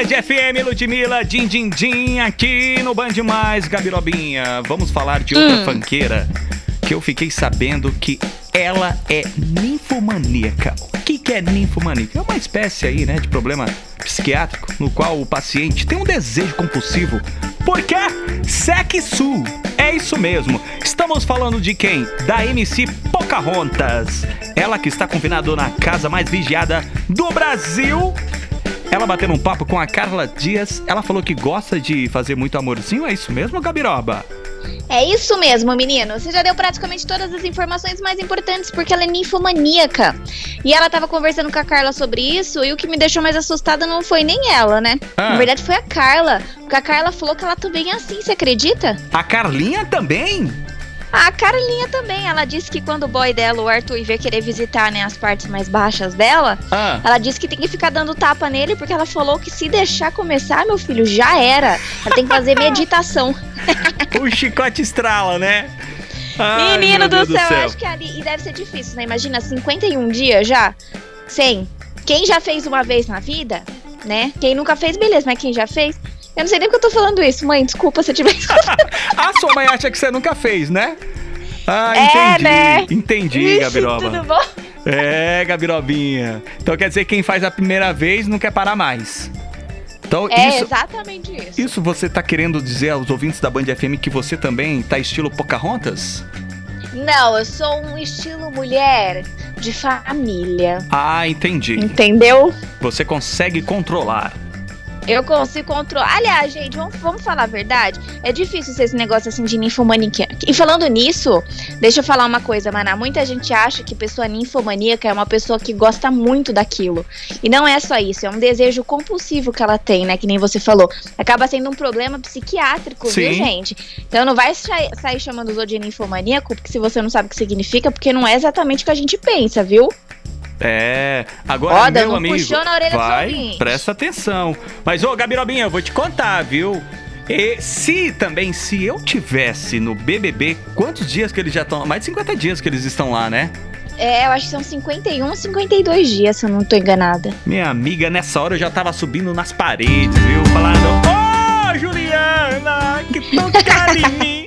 Band FM, Ludmilla, din, din, din, aqui no Band Mais, Gabirobinha. Vamos falar de outra Hum. fanqueira que eu fiquei sabendo que ela é ninfomaníaca. O que, que é ninfomaníaca? É uma espécie aí, né, de problema psiquiátrico no qual o paciente tem um desejo compulsivo por quê? Sexo. É isso mesmo. Estamos falando de quem? Da MC Pocahontas. Ela que está confinada na casa mais vigiada do Brasil. Ela batendo um papo com a Carla Dias. Ela falou que gosta de fazer muito amorzinho. É isso mesmo, Gabiroba? É isso mesmo, menino. Você já deu praticamente todas as informações mais importantes, porque ela é ninfomaníaca. E ela tava conversando com a Carla sobre isso, e o que me deixou mais assustada não foi nem ela, né? Ah. Na verdade, foi a Carla. Porque a Carla falou que ela também é assim, você acredita? A Carlinha também? A Carlinha também. Ela disse que quando o boy dela, o Arthur, veio querer visitar né, as partes mais baixas dela, Ah, ela disse que tem que ficar dando tapa nele, porque ela falou que se deixar começar, meu filho, já era. Ela tem que fazer meditação. o chicote estrala, né? Ai, Menino do Deus céu, acho que ali. E deve ser difícil, né? Imagina, 51 dias já, sem. Quem já fez uma vez na vida, né? Quem nunca fez, beleza, mas quem já fez. Eu não sei nem porque eu tô falando isso, mãe. Desculpa se eu tiver A sua mãe acha que você nunca fez, né? Ah, É, entendi. né? Entendi, Ixi, Gabiroba. Tudo bom? É, Gabirobinha. Então quer dizer que quem faz a primeira vez não quer parar mais. Então É isso, exatamente isso. isso você tá querendo dizer aos ouvintes da Band FM que você também tá estilo Pocahontas? Não, eu sou um estilo mulher de família. Ah, entendi. Entendeu? Você consegue controlar. Eu consigo controlar. Aliás, gente, vamos, vamos falar a verdade. É difícil ser esse negócio assim de ninfomaníaca. E falando nisso, deixa eu falar uma coisa, Maná. Muita gente acha que pessoa ninfomaníaca é uma pessoa que gosta muito daquilo. E não é só isso, é um desejo compulsivo que ela tem, né? Que nem você falou. Acaba sendo um problema psiquiátrico, viu, Sim. gente? Então não vai sa- sair chamando os outros de ninfomaníaco, porque se você não sabe o que significa, porque não é exatamente o que a gente pensa, viu? É, agora Ó, meu amigo, puxão na orelha vai, presta atenção. Mas ô Gabirobinha, eu vou te contar, viu? E se também, se eu tivesse no BBB, quantos dias que eles já estão? Mais de 50 dias que eles estão lá, né? É, eu acho que são 51, 52 dias, se eu não tô enganada. Minha amiga, nessa hora eu já tava subindo nas paredes, viu? Falando, ô Juliana, que tocar em mim.